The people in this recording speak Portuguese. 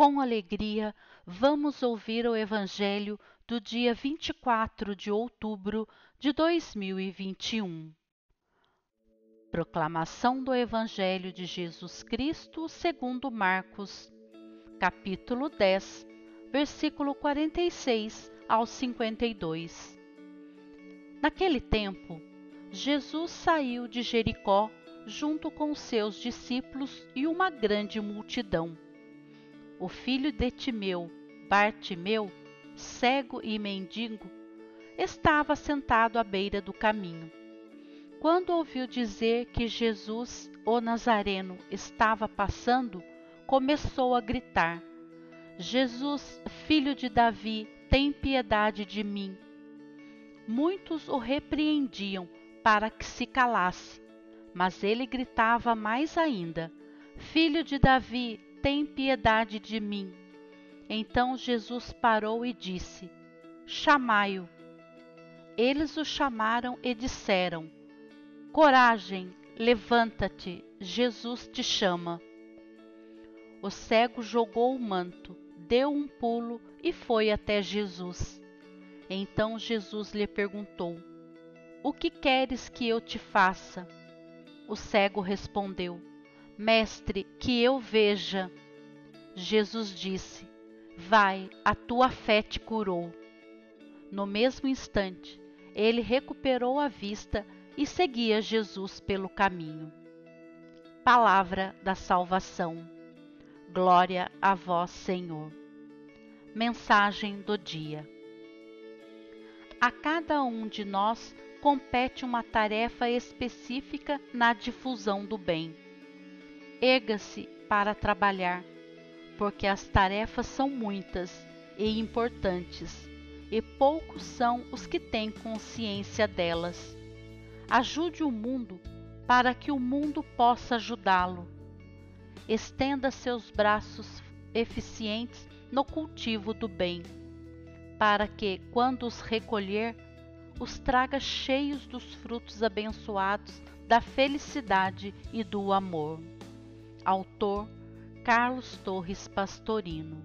com alegria, vamos ouvir o Evangelho do dia 24 de outubro de 2021. Proclamação do Evangelho de Jesus Cristo segundo Marcos, capítulo 10, versículo 46 ao 52. Naquele tempo, Jesus saiu de Jericó junto com seus discípulos e uma grande multidão. O filho de Timeu, Bartimeu, cego e mendigo, estava sentado à beira do caminho. Quando ouviu dizer que Jesus, o Nazareno, estava passando, começou a gritar: Jesus, filho de Davi, tem piedade de mim. Muitos o repreendiam para que se calasse, mas ele gritava mais ainda: Filho de Davi, tem piedade de mim. Então Jesus parou e disse: Chamai-o. Eles o chamaram e disseram: Coragem, levanta-te, Jesus te chama. O cego jogou o manto, deu um pulo e foi até Jesus. Então Jesus lhe perguntou: O que queres que eu te faça? O cego respondeu: Mestre, que eu veja. Jesus disse: Vai, a tua fé te curou. No mesmo instante, ele recuperou a vista e seguia Jesus pelo caminho. Palavra da salvação. Glória a vós, Senhor. Mensagem do dia. A cada um de nós compete uma tarefa específica na difusão do bem. Erga-se para trabalhar, porque as tarefas são muitas e importantes, e poucos são os que têm consciência delas. Ajude o mundo para que o mundo possa ajudá-lo. Estenda seus braços eficientes no cultivo do bem, para que, quando os recolher, os traga cheios dos frutos abençoados da felicidade e do amor. Autor Carlos Torres Pastorino